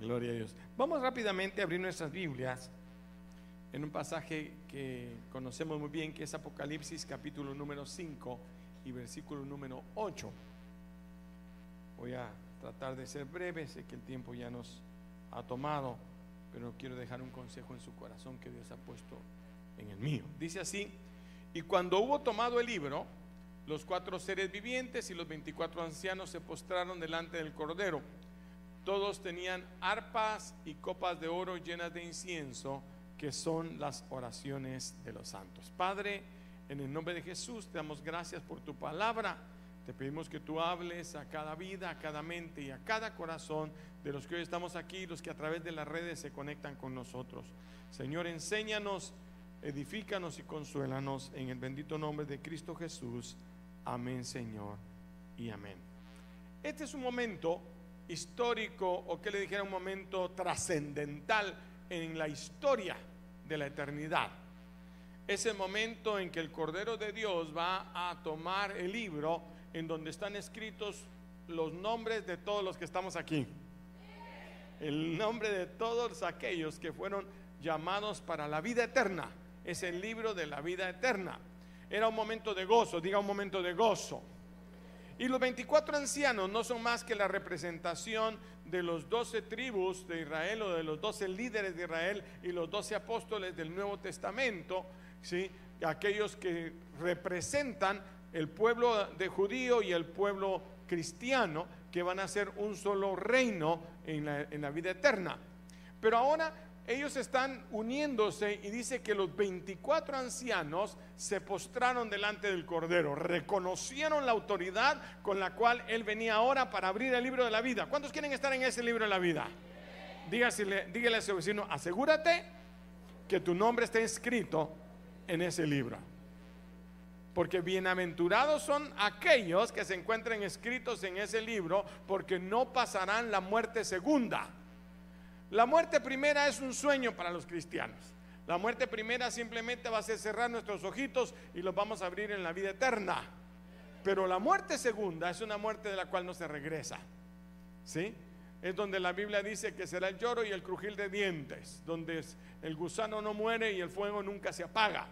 Gloria a Dios. Vamos rápidamente a abrir nuestras Biblias en un pasaje que conocemos muy bien, que es Apocalipsis capítulo número 5 y versículo número 8. Voy a tratar de ser breve, sé que el tiempo ya nos ha tomado, pero quiero dejar un consejo en su corazón que Dios ha puesto en el mío. Dice así, y cuando hubo tomado el libro, los cuatro seres vivientes y los veinticuatro ancianos se postraron delante del Cordero todos tenían arpas y copas de oro llenas de incienso, que son las oraciones de los santos. Padre, en el nombre de Jesús te damos gracias por tu palabra. Te pedimos que tú hables a cada vida, a cada mente y a cada corazón de los que hoy estamos aquí, los que a través de las redes se conectan con nosotros. Señor, enséñanos, edifícanos y consuélanos en el bendito nombre de Cristo Jesús. Amén, Señor, y amén. Este es un momento histórico o que le dijera un momento trascendental en la historia de la eternidad. Es el momento en que el Cordero de Dios va a tomar el libro en donde están escritos los nombres de todos los que estamos aquí. El nombre de todos aquellos que fueron llamados para la vida eterna. Es el libro de la vida eterna. Era un momento de gozo, diga un momento de gozo. Y los 24 ancianos no son más que la representación de los 12 tribus de Israel o de los 12 líderes de Israel y los 12 apóstoles del Nuevo Testamento, ¿sí? aquellos que representan el pueblo de judío y el pueblo cristiano que van a ser un solo reino en la, en la vida eterna. Pero ahora ellos están uniéndose y dice que los 24 ancianos se postraron delante del Cordero, reconocieron la autoridad con la cual Él venía ahora para abrir el libro de la vida. ¿Cuántos quieren estar en ese libro de la vida? Dígasele, dígale a su vecino, asegúrate que tu nombre esté inscrito en ese libro. Porque bienaventurados son aquellos que se encuentren escritos en ese libro, porque no pasarán la muerte segunda. La muerte primera es un sueño para los cristianos. La muerte primera simplemente va a ser cerrar nuestros ojitos y los vamos a abrir en la vida eterna. Pero la muerte segunda es una muerte de la cual no se regresa. ¿Sí? Es donde la Biblia dice que será el lloro y el crujir de dientes, donde el gusano no muere y el fuego nunca se apaga.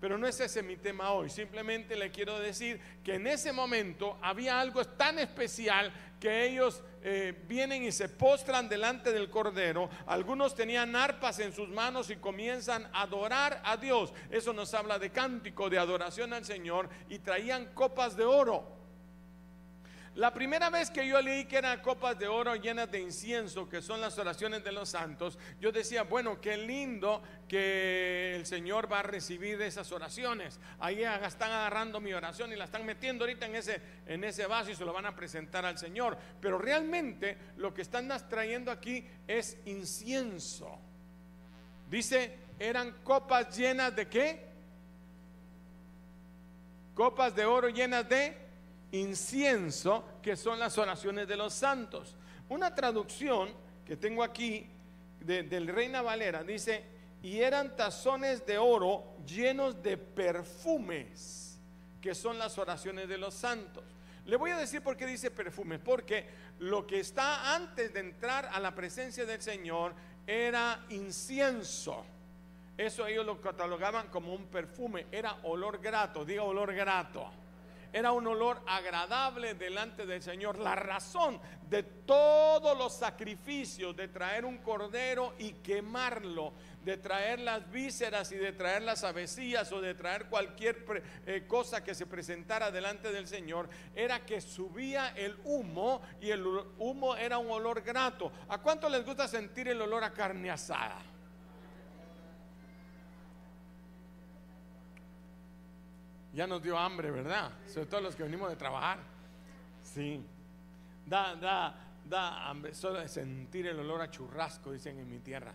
Pero no es ese mi tema hoy. Simplemente le quiero decir que en ese momento había algo tan especial que ellos eh, vienen y se postran delante del Cordero. Algunos tenían arpas en sus manos y comienzan a adorar a Dios. Eso nos habla de cántico, de adoración al Señor. Y traían copas de oro. La primera vez que yo leí que eran copas de oro llenas de incienso, que son las oraciones de los santos, yo decía, bueno, qué lindo que el Señor va a recibir esas oraciones. Ahí están agarrando mi oración y la están metiendo ahorita en ese, en ese vaso y se lo van a presentar al Señor. Pero realmente lo que están trayendo aquí es incienso. Dice, eran copas llenas de qué? Copas de oro llenas de incienso, que son las oraciones de los santos. Una traducción que tengo aquí del Reina Valera dice, y eran tazones de oro llenos de perfumes, que son las oraciones de los santos. Le voy a decir por qué dice perfumes, porque lo que está antes de entrar a la presencia del Señor era incienso. Eso ellos lo catalogaban como un perfume, era olor grato, diga olor grato era un olor agradable delante del Señor. La razón de todos los sacrificios, de traer un cordero y quemarlo, de traer las vísceras y de traer las avecillas o de traer cualquier eh, cosa que se presentara delante del Señor, era que subía el humo y el humo era un olor grato. ¿A cuánto les gusta sentir el olor a carne asada? Ya nos dio hambre, ¿verdad? Sobre todo los que venimos de trabajar. Sí. Da, da, da hambre. Solo de sentir el olor a churrasco, dicen en mi tierra.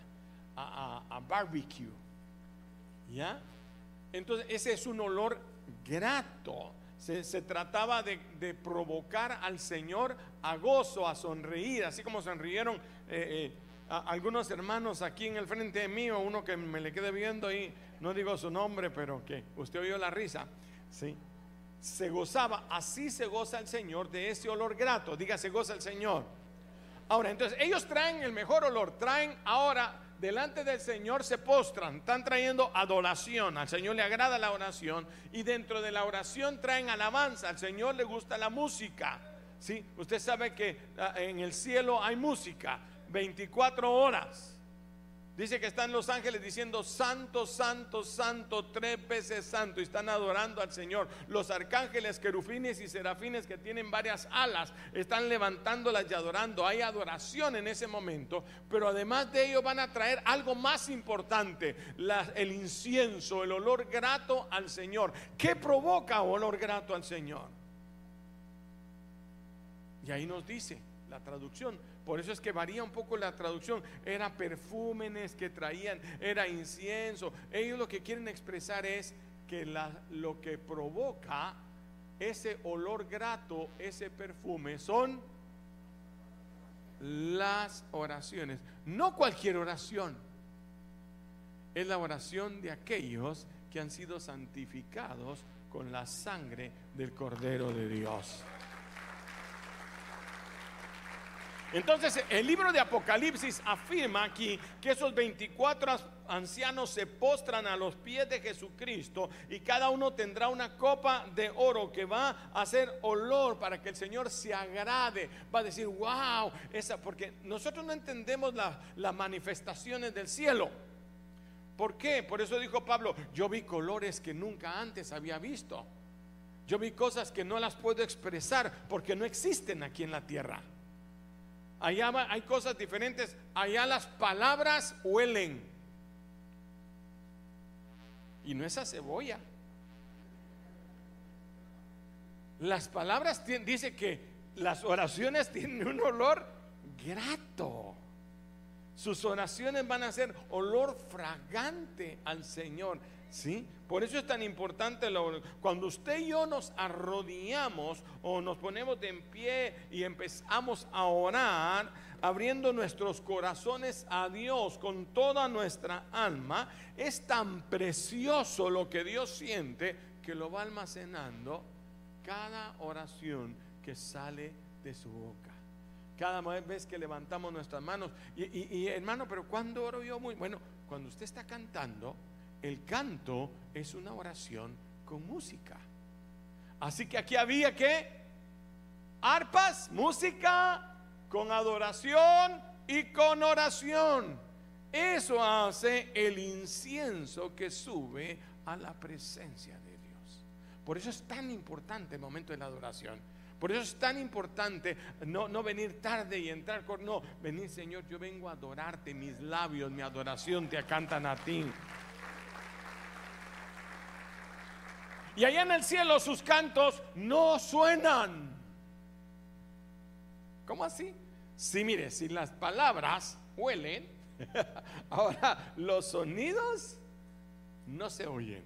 A, barbecue. ¿Ya? Entonces, ese es un olor grato. Se, trataba de, provocar al Señor a gozo, a sonreír, así como sonrieron eh, eh, algunos hermanos aquí en el frente mío, uno que me le quede viendo ahí, no digo su nombre, pero que usted oyó la risa. ¿Sí? Se gozaba, así se goza el Señor de ese olor grato. Diga, se goza el Señor. Ahora, entonces ellos traen el mejor olor, traen ahora delante del Señor se postran, están trayendo adoración, al Señor le agrada la oración y dentro de la oración traen alabanza, al Señor le gusta la música. ¿sí? Usted sabe que ah, en el cielo hay música 24 horas. Dice que están los ángeles diciendo santo, santo, santo, tres veces santo y están adorando al Señor. Los arcángeles, querufines y serafines que tienen varias alas están levantándolas y adorando. Hay adoración en ese momento, pero además de ello van a traer algo más importante, el incienso, el olor grato al Señor. ¿Qué provoca olor grato al Señor? Y ahí nos dice la traducción por eso es que varía un poco la traducción. Era perfúmenes que traían, era incienso. Ellos lo que quieren expresar es que lo que provoca ese olor grato, ese perfume, son las oraciones. No cualquier oración. Es la oración de aquellos que han sido santificados con la sangre del Cordero de Dios. Entonces el libro de Apocalipsis afirma aquí que esos 24 ancianos se postran a los pies de Jesucristo y cada uno tendrá una copa de oro que va a hacer olor para que el Señor se agrade. Va a decir, wow, esa, porque nosotros no entendemos las manifestaciones del cielo. ¿Por qué? Por eso dijo Pablo, yo vi colores que nunca antes había visto. Yo vi cosas que no las puedo expresar porque no existen aquí en la tierra. Allá hay cosas diferentes. Allá las palabras huelen. Y no esa cebolla. Las palabras dice que las oraciones tienen un olor grato. Sus oraciones van a ser olor fragante al Señor. ¿Sí? Por eso es tan importante cuando usted y yo nos arrodillamos o nos ponemos de en pie y empezamos a orar, abriendo nuestros corazones a Dios con toda nuestra alma, es tan precioso lo que Dios siente que lo va almacenando cada oración que sale de su boca. Cada vez que levantamos nuestras manos. Y, hermano, pero ¿cuándo oro yo muy? Bueno, cuando usted está cantando, el canto es una oración con música. Así que aquí había que arpas, música con adoración y con oración. Eso hace el incienso que sube a la presencia de Dios. Por eso es tan importante el momento de la adoración. Por eso es tan importante no, no venir tarde y entrar con, no, venir Señor, yo vengo a adorarte, mis labios, mi adoración te cantan a ti. Y allá en el cielo sus cantos no suenan. ¿Cómo así? Sí, mire, si las palabras huelen, ahora los sonidos no se oyen.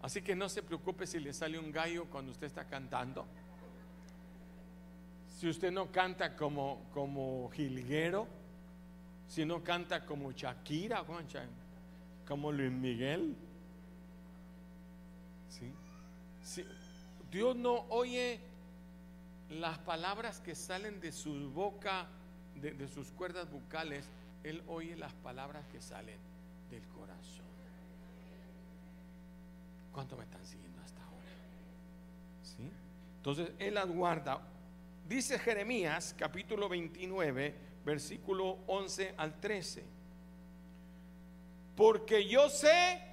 Así que no se preocupe si le sale un gallo cuando usted está cantando. Si usted no canta como, como jilguero, si no canta como Shakira, como Luis Miguel, Dios no oye las palabras que salen de su boca, de, sus cuerdas bucales, Él oye las palabras que salen del corazón. ¿Cuánto me están siguiendo hasta ahora? ¿Sí? Entonces Él las guarda. Dice Jeremías capítulo 29, versículo 11 al 13. Porque yo sé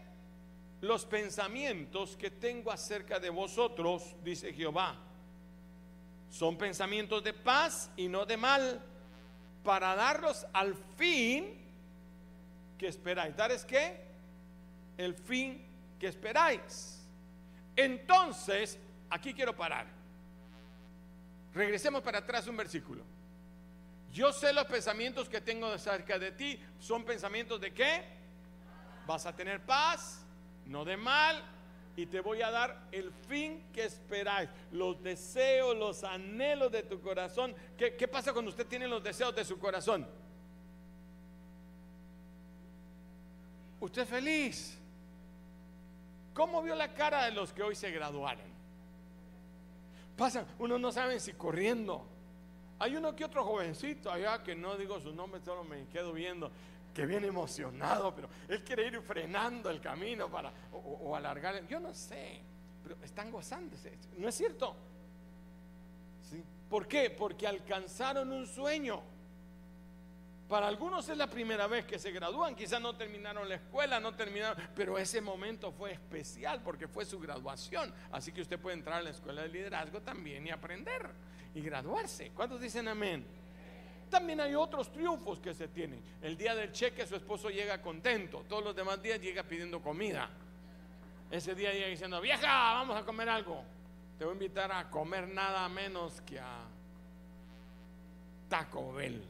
los pensamientos que tengo acerca de vosotros, dice Jehová. Son pensamientos de paz y no de mal, para darlos al fin que esperáis. ¿Dar es qué? El fin que esperáis. Entonces, aquí quiero parar. Regresemos para atrás un versículo. Yo sé los pensamientos que tengo acerca de ti. ¿Son pensamientos de qué? Vas a tener paz, no de mal, y te voy a dar el fin que esperáis, los deseos, los anhelos de tu corazón. ¿Qué, ¿Qué, pasa cuando usted tiene los deseos de su corazón? Usted es feliz. ¿Cómo vio la cara de los que hoy se graduaron? Pasan, uno no sabe si corriendo, Hay uno que otro jovencito allá que no digo su nombre, solo me quedo viendo, que viene emocionado, pero él quiere ir frenando el camino para o, alargar. Yo no sé, pero están gozándose. ¿No es cierto? ¿Por qué? Porque alcanzaron un sueño. Para algunos es la primera vez que se gradúan, quizás no terminaron la escuela, no terminaron, pero ese momento fue especial porque fue su graduación. Así que usted puede entrar a la escuela de liderazgo también y aprender y graduarse. ¿Cuántos dicen amén? También hay otros triunfos que se tienen. El día del cheque su esposo llega contento, todos los demás días llega pidiendo comida. Ese día llega diciendo, vieja, vamos a comer algo. Te voy a invitar a comer nada menos que a Taco Bell.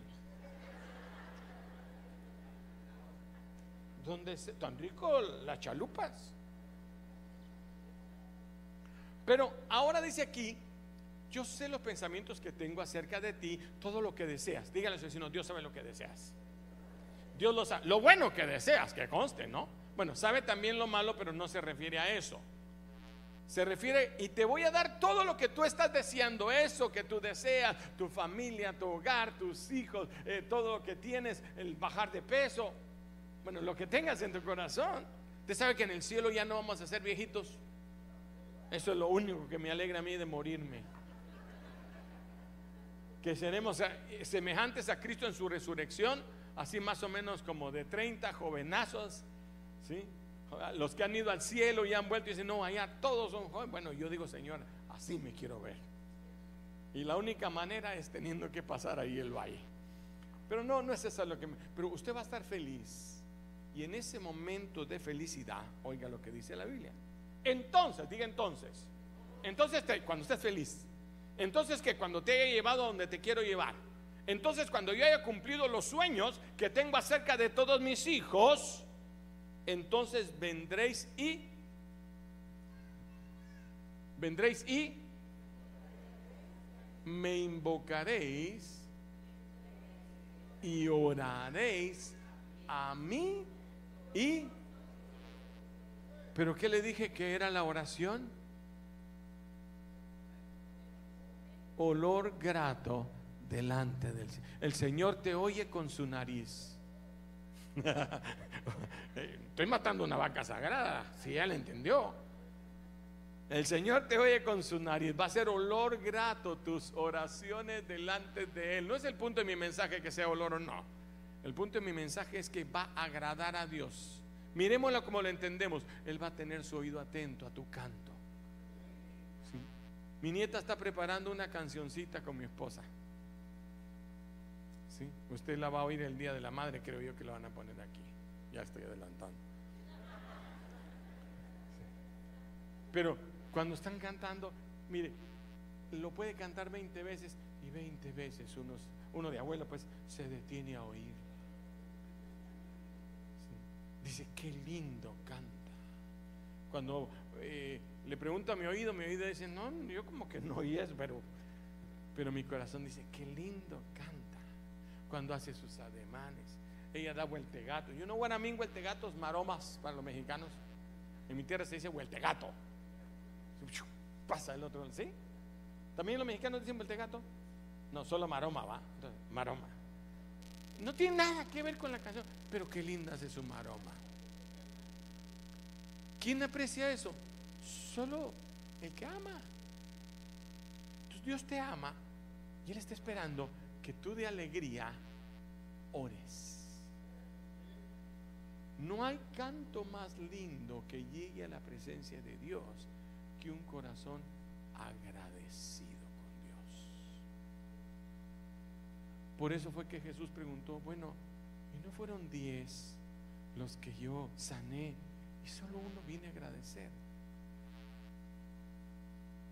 donde tan rico las chalupas. Pero ahora dice aquí, yo sé los pensamientos que tengo acerca de ti, todo lo que deseas. Dígale a su vecino, Dios sabe lo que deseas. Dios lo sabe. Lo bueno que deseas, que conste, ¿no? Bueno, sabe también lo malo, pero no se refiere a eso. Se refiere, y te voy a dar todo lo que tú estás deseando, eso que tú deseas, tu familia, tu hogar, tus hijos, eh, todo lo que tienes, el bajar de peso, bueno, lo que tengas en tu corazón. Usted sabe que en el cielo ya no vamos a ser viejitos. Eso es lo único que me alegra a mí de morirme. Que seremos eh, semejantes a Cristo en su resurrección, así más o menos como de 30 jovenazos, ¿sí? Los que han ido al cielo y han vuelto y dicen, no, allá todos son jóvenes. Bueno, yo digo, Señor, así me quiero ver. Y la única manera es teniendo que pasar ahí el valle. Pero no, no es eso lo que me... Pero usted va a estar feliz y en ese momento de felicidad, oiga lo que dice la Biblia. Entonces, diga entonces. Entonces, cuando estés feliz. Entonces, que cuando te haya llevado a donde te quiero llevar. Entonces, cuando yo haya cumplido los sueños que tengo acerca de todos mis hijos, entonces vendréis y vendréis y me invocaréis y oraréis a mí ¿Y? ¿Pero qué le dije que era la oración? Olor grato delante del Señor. El Señor te oye con su nariz. Estoy matando una vaca sagrada, si él entendió. El Señor te oye con su nariz. Va a ser olor grato tus oraciones delante de Él. No es el punto de mi mensaje que sea olor o no. El punto de mi mensaje es que va a agradar a Dios. Miremoslo como lo entendemos. Él va a tener su oído atento a tu canto. Mi nieta está preparando una cancioncita con mi esposa. ¿Sí? Usted la va a oír el día de la madre, creo yo que lo van a poner aquí. Ya estoy adelantando. Pero cuando están cantando, mire, lo puede cantar 20 veces y 20 veces uno de abuelo pues se detiene a oír. Dice, qué lindo canta. Cuando eh, le pregunto a mi oído, mi oído dice, no, yo como que no oyes, pero, pero mi corazón dice, qué lindo canta. Cuando hace sus ademanes. Ella da vueltegato. Yo no a mí vueltegatos, maromas para los mexicanos. En mi tierra se dice vueltegato. Pasa el otro, ¿sí? ¿También los mexicanos dicen vueltegato? No, solo maroma, va. maroma. No tiene nada que ver con la canción, pero qué linda hace su maroma. ¿Quién aprecia eso? Solo el que ama. Entonces Dios te ama y Él está esperando que tú de alegría ores. No hay canto más lindo que llegue a la presencia de Dios que un corazón agradecido. Por eso fue que Jesús preguntó, bueno, ¿y no fueron diez los que yo sané? Y solo uno viene a agradecer.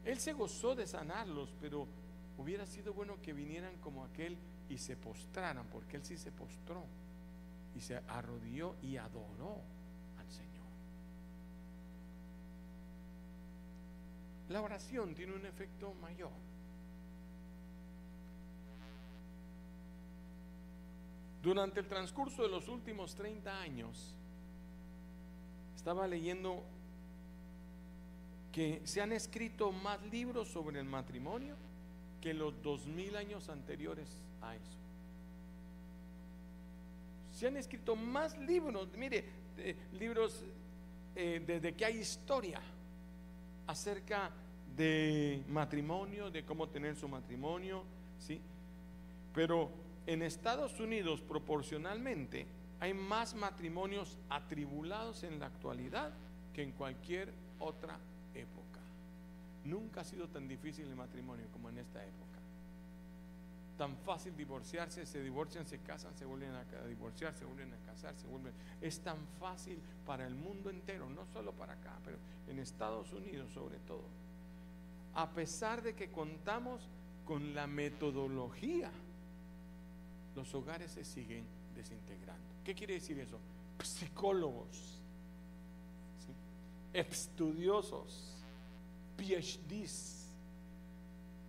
Él se gozó de sanarlos, pero hubiera sido bueno que vinieran como aquel y se postraran, porque él sí se postró y se arrodilló y adoró al Señor. La oración tiene un efecto mayor. Durante el transcurso de los últimos 30 años, estaba leyendo que se han escrito más libros sobre el matrimonio que los dos mil años anteriores a eso. Se han escrito más libros, mire, eh, libros eh, desde que hay historia acerca de matrimonio, de cómo tener su matrimonio, ¿sí? Pero en Estados Unidos proporcionalmente hay más matrimonios atribulados en la actualidad que en cualquier otra época. Nunca ha sido tan difícil el matrimonio como en esta época. Tan fácil divorciarse, se divorcian, se casan, se vuelven a divorciar, se vuelven a casar, se vuelven. Es tan fácil para el mundo entero, no solo para acá, pero en Estados Unidos sobre todo. A pesar de que contamos con la metodología, los hogares se siguen desintegrando. ¿Qué quiere decir eso? Psicólogos, estudiosos, PhDs,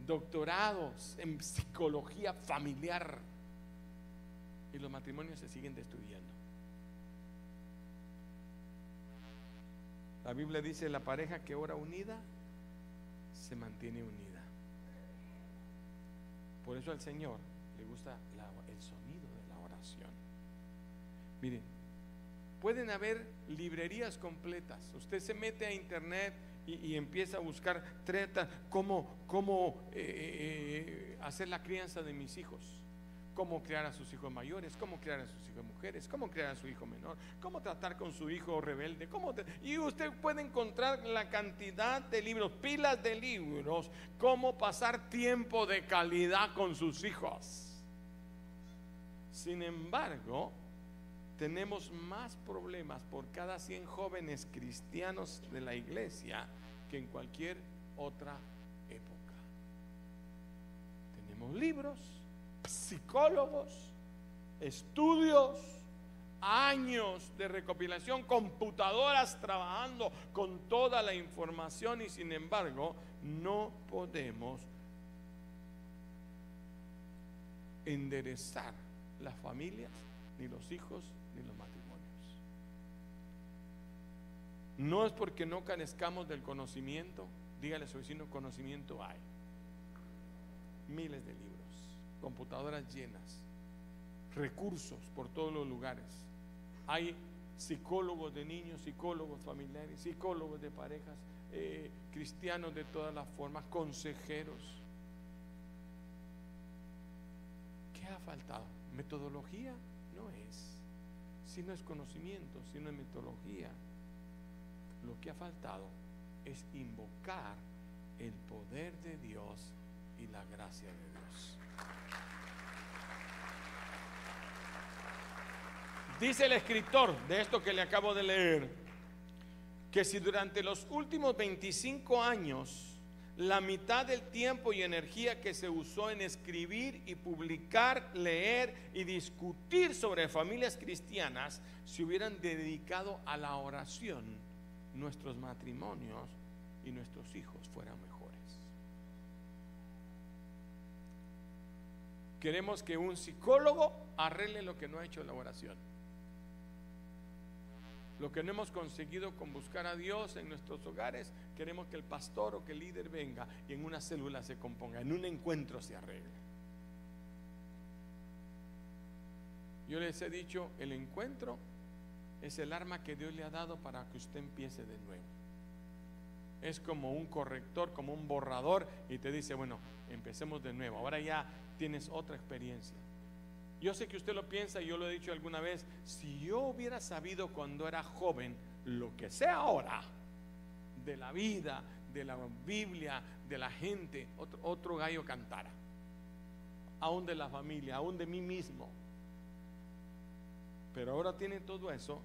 doctorados en psicología familiar y los matrimonios se siguen destruyendo. La Biblia dice, la pareja que ora unida se mantiene unida. Por eso al Señor le gusta el sonido de la oración. Miren, pueden haber librerías completas. Usted se mete a internet y, empieza a buscar treta, cómo, cómo eh, eh, hacer la crianza de mis hijos, cómo crear a sus hijos mayores, cómo crear a sus hijos mujeres, cómo crear a su hijo menor, cómo tratar con su hijo rebelde, cómo y usted puede encontrar la cantidad de libros, pilas de libros, cómo pasar tiempo de calidad con sus hijos. Sin embargo, tenemos más problemas por cada 100 jóvenes cristianos de la iglesia que en cualquier otra época. Tenemos libros, psicólogos, estudios, años de recopilación, computadoras trabajando con toda la información y sin embargo no podemos enderezar las familias ni los hijos ni los matrimonios. No es porque no carezcamos del conocimiento, dígale a su vecino, conocimiento hay. Miles de libros, computadoras llenas, recursos por todos los lugares. Hay psicólogos de niños, psicólogos familiares, psicólogos de parejas, eh, cristianos de todas las formas, consejeros. ¿Qué ha faltado? Metodología no es si no es conocimiento, si no es metodología. Lo que ha faltado es invocar el poder de Dios y la gracia de Dios. Dice el escritor de esto que le acabo de leer, que si durante los últimos 25 años la mitad del tiempo y energía que se usó en escribir y publicar, leer y discutir sobre familias cristianas se hubieran dedicado a la oración, nuestros matrimonios y nuestros hijos fueran mejores. Queremos que un psicólogo arregle lo que no ha hecho la oración. Lo que no hemos conseguido con buscar a Dios en nuestros hogares, queremos que el pastor o que el líder venga y en una célula se componga, en un encuentro se arregle. Yo les he dicho, el encuentro es el arma que Dios le ha dado para que usted empiece de nuevo. Es como un corrector, como un borrador y te dice, bueno, empecemos de nuevo. Ahora ya tienes otra experiencia. Yo sé que usted lo piensa y yo lo he dicho alguna vez, si yo hubiera sabido cuando era joven lo que sé ahora de la vida, de la Biblia, de la gente, otro, gallo cantara, aún de la familia, aún de mí mismo. Pero ahora tiene todo eso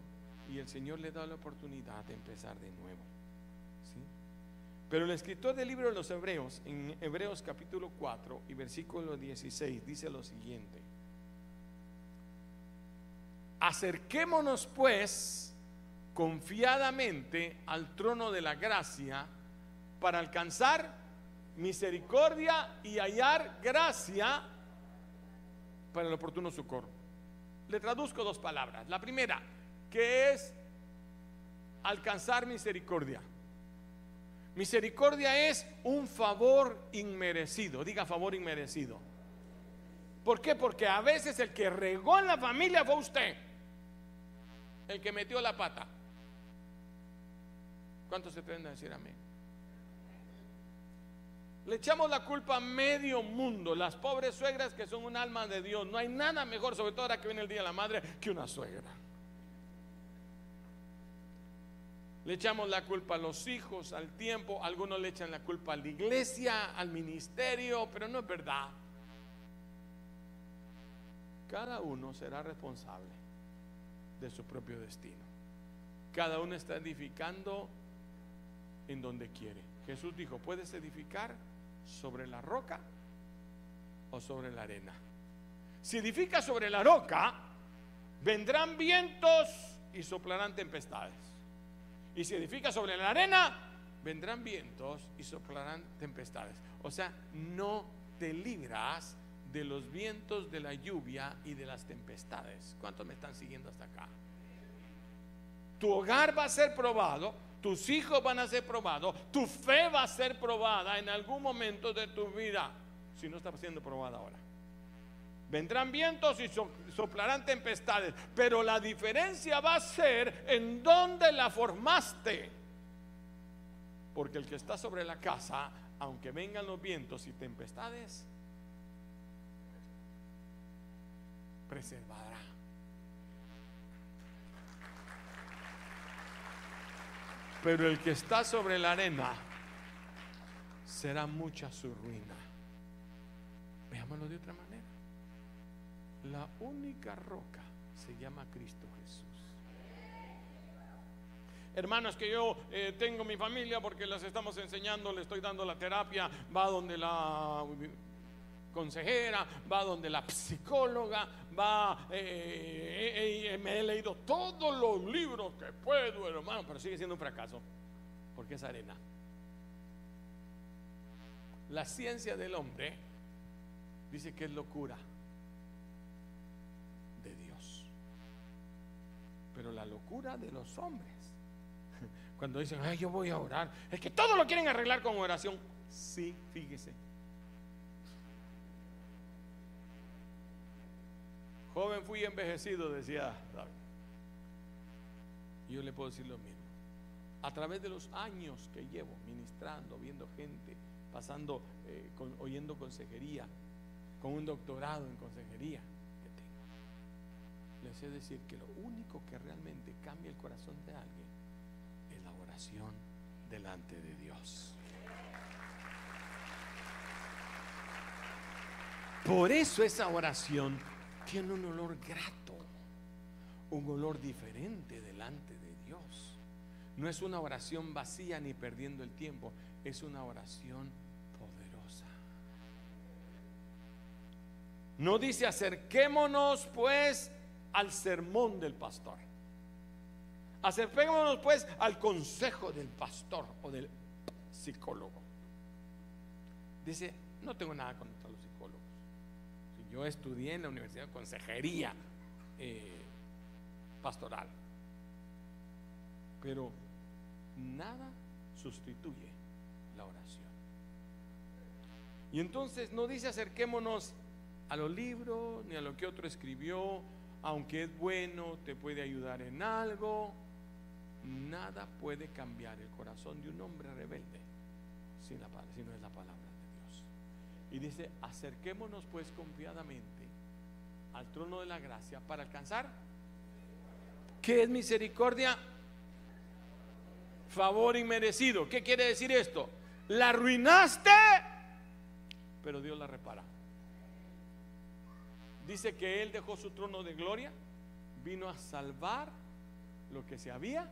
y el Señor le da la oportunidad de empezar de nuevo. Pero el escritor del libro de los Hebreos, en Hebreos capítulo 4 y versículo 16, dice lo siguiente. Acerquémonos pues confiadamente al trono de la gracia para alcanzar misericordia y hallar gracia para el oportuno socorro. Le traduzco dos palabras. La primera, que es alcanzar misericordia. Misericordia es un favor inmerecido. Diga favor inmerecido. ¿Por qué? Porque a veces el que regó en la familia fue usted. El que metió la pata. ¿Cuántos se a decir amén? Le echamos la culpa a medio mundo, las pobres suegras que son un alma de Dios. No hay nada mejor, sobre todo ahora que viene el Día de la Madre, que una suegra. Le echamos la culpa a los hijos, al tiempo, algunos le echan la culpa a la iglesia, al ministerio, pero no es verdad. Cada uno será responsable de su propio destino. Cada uno está edificando en donde quiere. Jesús dijo, puedes edificar sobre la roca o sobre la arena. Si edifica sobre la roca, vendrán vientos y soplarán tempestades. Y si edifica sobre la arena, vendrán vientos y soplarán tempestades. O sea, no te libras de los vientos, de la lluvia y de las tempestades. ¿Cuántos me están siguiendo hasta acá? Tu hogar va a ser probado tus hijos van a ser probados, tu fe va a ser probada en algún momento de tu vida, si no está siendo probada ahora. Vendrán vientos y soplarán tempestades, pero la diferencia va a ser en dónde la formaste. Porque el que está sobre la casa, aunque vengan los vientos y tempestades, preservará. Pero el que está sobre la arena será mucha su ruina. Veámoslo de otra manera. La única roca se llama Cristo Jesús. Hermanos, que yo eh, tengo mi familia porque las estamos enseñando, le estoy dando la terapia, va donde la consejera, va donde la psicóloga, va, eh, eh, eh, me he leído todos los libros que puedo, hermano, pero sigue siendo un fracaso, porque es arena. La ciencia del hombre dice que es locura de Dios, pero la locura de los hombres, cuando dicen, ay, yo voy a orar, es que todo lo quieren arreglar con oración. Sí, fíjese Joven fui envejecido, decía David. Yo le puedo decir lo mismo. A través de los años que llevo ministrando, viendo gente, pasando, eh, oyendo consejería, con un doctorado en consejería que tengo, les sé decir que lo único que realmente cambia el corazón de alguien es la oración delante de Dios. Por eso esa oración tiene un olor grato, un olor diferente delante de Dios. No es una oración vacía ni perdiendo el tiempo, es una oración poderosa. No dice acerquémonos pues al sermón del pastor. Acerquémonos pues al consejo del pastor o del psicólogo. Dice, no tengo nada con yo estudié en la Universidad de Consejería eh, Pastoral. Pero nada sustituye la oración. Y entonces no dice acerquémonos a los libros ni a lo que otro escribió, aunque es bueno, te puede ayudar en algo. Nada puede cambiar el corazón de un hombre rebelde si no es la palabra. Y dice, acerquémonos pues confiadamente al trono de la gracia para alcanzar. ¿Qué es misericordia? Favor inmerecido. ¿Qué quiere decir esto? La arruinaste, pero Dios la repara. Dice que Él dejó su trono de gloria, vino a salvar lo que se había.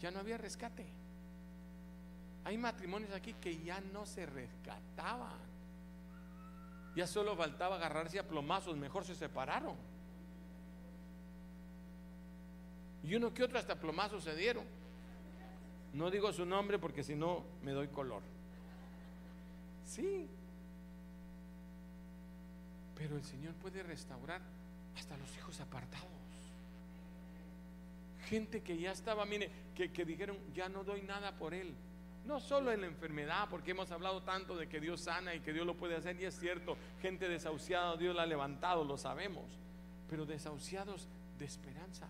Ya no había rescate. Hay matrimonios aquí que ya no se rescataban. Ya solo faltaba agarrarse a plomazos, mejor se separaron. Y uno que otro hasta plomazos se dieron. No digo su nombre porque si no me doy color. Sí. Pero el Señor puede restaurar hasta los hijos apartados. Gente que ya estaba, mire, que, que dijeron, ya no doy nada por él. No solo en la enfermedad, porque hemos hablado tanto de que Dios sana y que Dios lo puede hacer, y es cierto, gente desahuciada, Dios la ha levantado, lo sabemos, pero desahuciados de esperanza.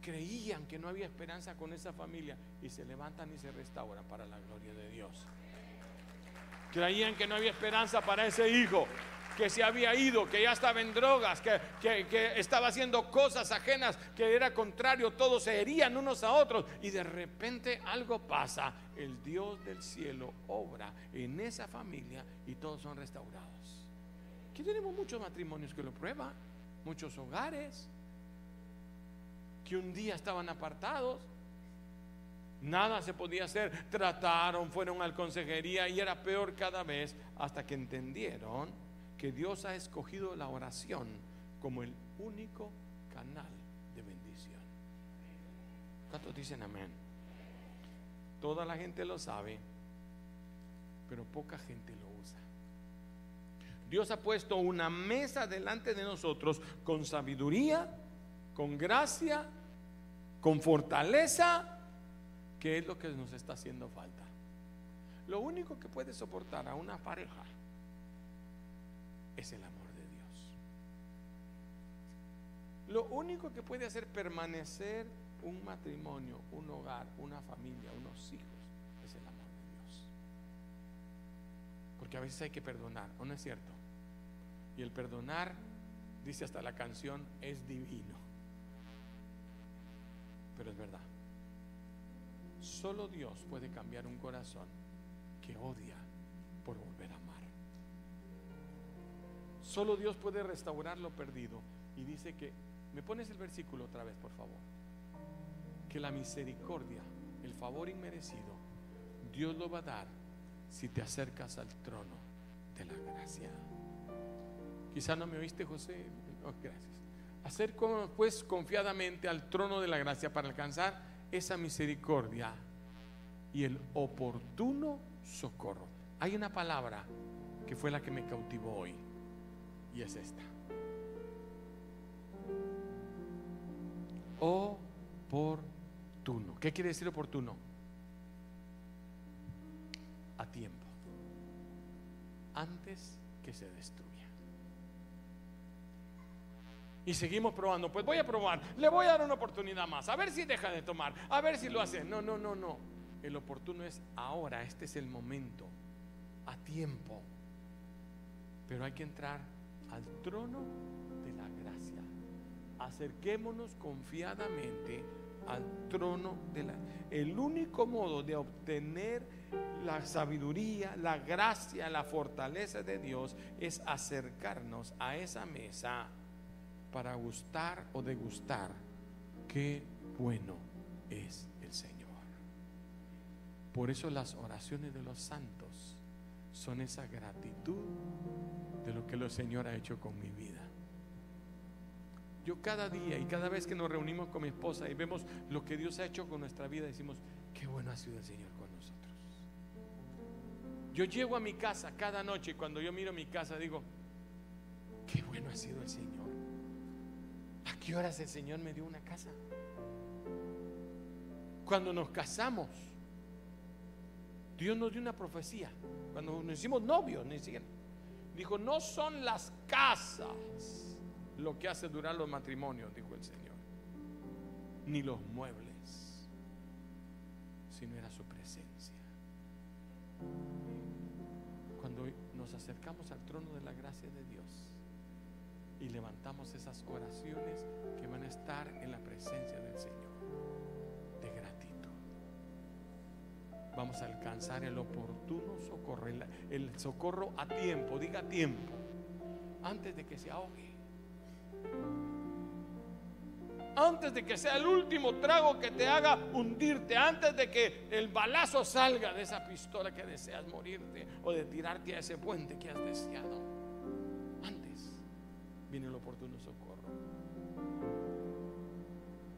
Creían que no había esperanza con esa familia y se levantan y se restauran para la gloria de Dios. Creían que no había esperanza para ese hijo que se había ido, que ya estaba en drogas, que, que, estaba haciendo cosas ajenas, que era contrario, todos se herían unos a otros y de repente algo pasa. El Dios del cielo obra en esa familia y todos son restaurados. Aquí tenemos muchos matrimonios que lo prueban, muchos hogares que un día estaban apartados. Nada se podía hacer. Trataron, fueron al consejería y era peor cada vez hasta que entendieron que Dios ha escogido la oración como el único canal de bendición. ¿Cuántos dicen amén? Toda la gente lo sabe, pero poca gente lo usa. Dios ha puesto una mesa delante de nosotros con sabiduría, con gracia, con fortaleza, que es lo que nos está haciendo falta. Lo único que puede soportar a una pareja es el amor de Dios. Lo único que puede hacer permanecer un matrimonio, un hogar, una familia, unos hijos, es el amor de Dios. Porque a veces hay que perdonar, ¿o no es cierto? Y el perdonar, dice hasta la canción, es divino. Pero es verdad. Solo Dios puede cambiar un corazón que odia por volver a amar. Solo Dios puede restaurar lo perdido. Y dice que, me pones el versículo otra vez, por favor. Que la misericordia, el favor inmerecido, Dios lo va a dar si te acercas al trono de la gracia. Quizá no me oíste, José. Oh, gracias. Acerco pues confiadamente al trono de la gracia para alcanzar esa misericordia y el oportuno socorro. Hay una palabra que fue la que me cautivó hoy y es esta. Oportuno. ¿Qué quiere decir oportuno? A tiempo. Antes que se destruya. Y seguimos probando. Pues voy a probar. Le voy a dar una oportunidad más. A ver si deja de tomar. A ver si lo hace. No, no, no, no. El oportuno es ahora. Este es el momento. A tiempo. Pero hay que entrar al trono de la gracia. Acerquémonos confiadamente al trono de la... El único modo de obtener la sabiduría, la gracia, la fortaleza de Dios es acercarnos a esa mesa para gustar o degustar qué bueno es el Señor. Por eso las oraciones de los santos son esa gratitud de lo que el Señor ha hecho con mi vida. Yo cada día y cada vez que nos reunimos con mi esposa y vemos lo que Dios ha hecho con nuestra vida, decimos, qué bueno ha sido el Señor con nosotros. Yo llego a mi casa cada noche y cuando yo miro mi casa digo, qué bueno ha sido el Señor. ¿A qué horas el Señor me dio una casa? Cuando nos casamos, Dios nos dio una profecía. Cuando nos hicimos novios, ni siquiera. Dijo, no son las casas lo que hace durar los matrimonios, dijo el Señor, ni los muebles, sino era su presencia. Cuando nos acercamos al trono de la gracia de Dios y levantamos esas oraciones que van a estar en la presencia del Señor vamos a alcanzar el oportuno socorro, el, socorro a tiempo, diga tiempo, antes de que se ahogue. Antes de que sea el último trago que te haga hundirte, antes de que el balazo salga de esa pistola que deseas morirte o de tirarte a ese puente que has deseado. Antes viene el oportuno socorro.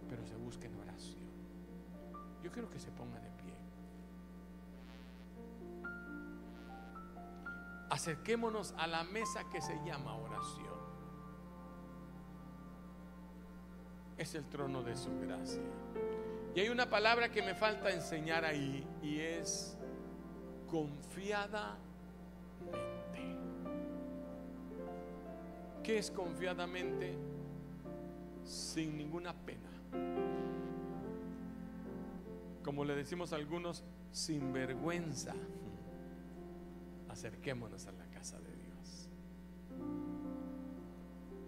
Pero se busca en oración. Yo quiero que se ponga de acerquémonos a la mesa que se llama oración. es el trono de su gracia. Y hay una palabra que me falta enseñar ahí y es confiadamente. ¿Qué es confiadamente? Sin ninguna pena. Como le decimos a algunos, sin vergüenza. Acerquémonos a la casa de Dios.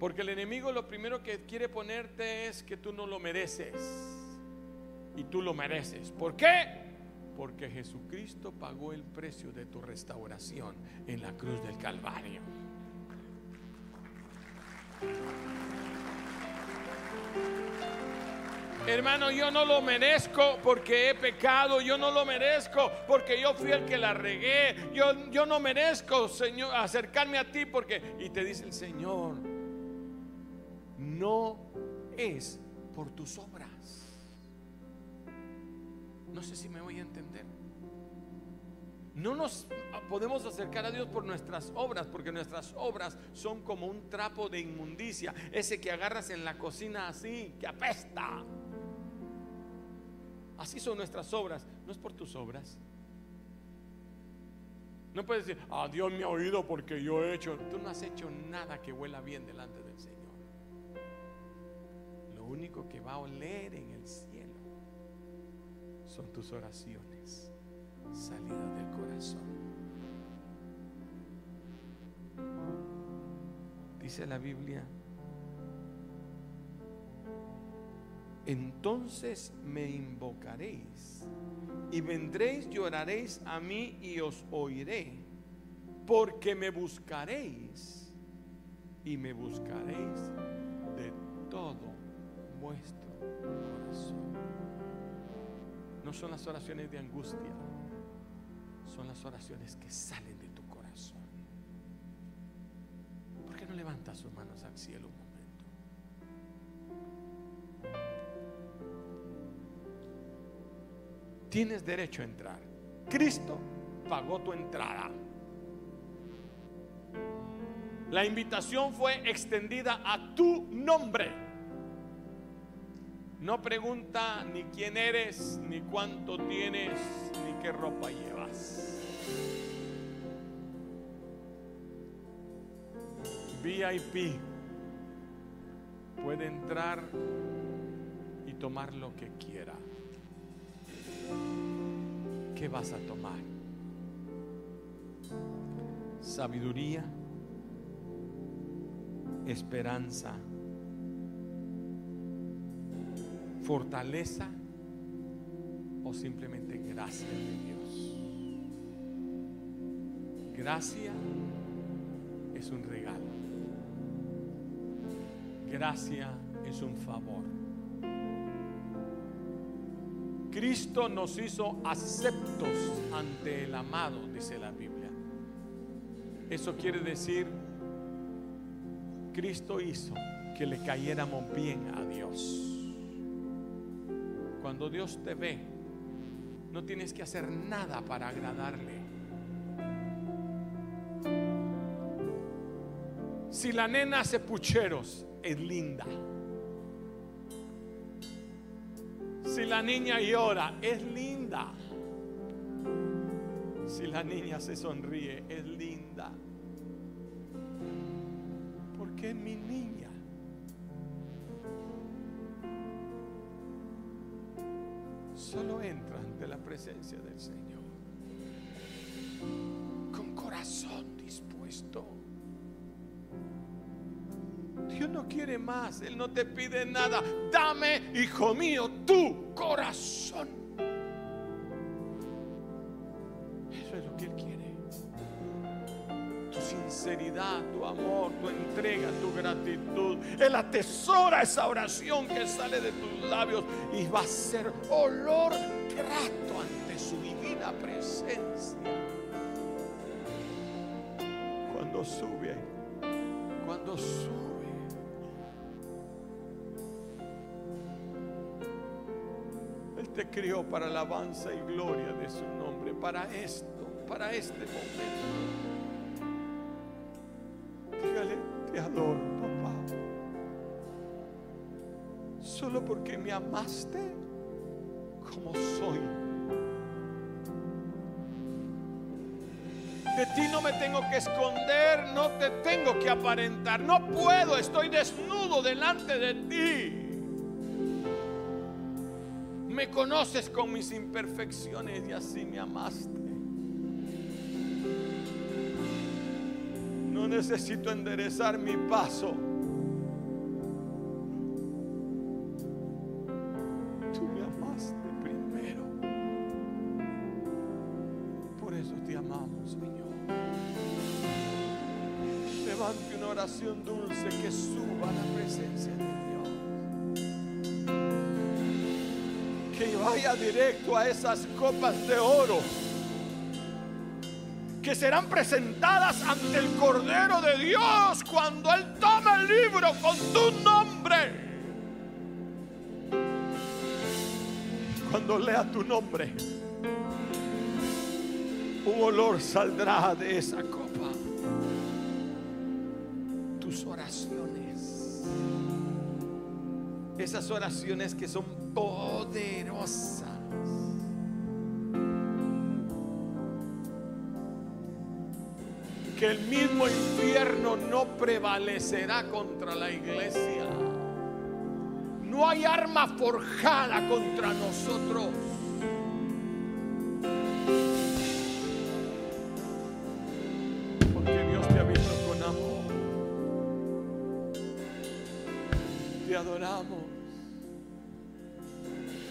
Porque el enemigo lo primero que quiere ponerte es que tú no lo mereces. Y tú lo mereces. ¿Por qué? Porque Jesucristo pagó el precio de tu restauración en la cruz del Calvario. Hermano, yo no lo merezco porque he pecado, yo no lo merezco porque yo fui el que la regué, yo, yo no merezco, Señor, acercarme a ti porque... Y te dice el Señor, no es por tus obras. No sé si me voy a entender. No nos podemos acercar a Dios por nuestras obras, porque nuestras obras son como un trapo de inmundicia, ese que agarras en la cocina así, que apesta. Así son nuestras obras, no es por tus obras. No puedes decir, ah, Dios me ha oído porque yo he hecho. Tú no has hecho nada que huela bien delante del Señor. Lo único que va a oler en el cielo son tus oraciones salidas del corazón. Dice la Biblia entonces me invocaréis y vendréis, lloraréis a mí y os oiré, porque me buscaréis y me buscaréis de todo vuestro corazón. No son las oraciones de angustia, son las oraciones que salen de tu corazón. ¿Por qué no levantas sus manos al cielo? Tienes derecho a entrar. Cristo pagó tu entrada. La invitación fue extendida a tu nombre. No pregunta ni quién eres, ni cuánto tienes, ni qué ropa llevas. VIP puede entrar y tomar lo que quiera. ¿Qué vas a tomar? Sabiduría, esperanza, fortaleza o simplemente gracia de Dios. Gracia es un regalo. Gracia es un favor. Cristo nos hizo aceptos ante el amado, dice la Biblia. Eso quiere decir, Cristo hizo que le cayéramos bien a Dios. Cuando Dios te ve, no tienes que hacer nada para agradarle. Si la nena hace pucheros, es linda. Si la niña llora, es linda. Si la niña se sonríe, es linda. Porque es mi niña. Solo entra ante la presencia del Señor. Con corazón dispuesto. Dios no quiere más, Él no te pide nada. Dame, hijo mío, tu corazón. Eso es lo que Él quiere. Tu sinceridad, tu amor, tu entrega, tu gratitud. Él atesora esa oración que sale de tus labios y va a ser olor grato ante su divina presencia. Cuando sube, cuando sube te crió para alabanza y gloria de su nombre, para esto, para este momento. Dígale, te adoro, papá. solo porque me amaste como soy. De ti no me tengo que esconder, no te tengo que aparentar, no puedo, estoy desnudo delante de ti. Me conoces con mis imperfecciones y así me amaste. No necesito enderezar mi paso. Tú me amaste primero. Por eso te amamos, Señor. Levante una oración dulce que suba a la presencia de Dios. Vaya directo a esas copas de oro que serán presentadas ante el Cordero de Dios cuando Él tome el libro con tu nombre. Cuando lea tu nombre, un olor saldrá de esa copa. Tus oraciones, esas oraciones que son poderosas. que el mismo infierno no prevalecerá contra la iglesia. No hay arma forjada contra nosotros.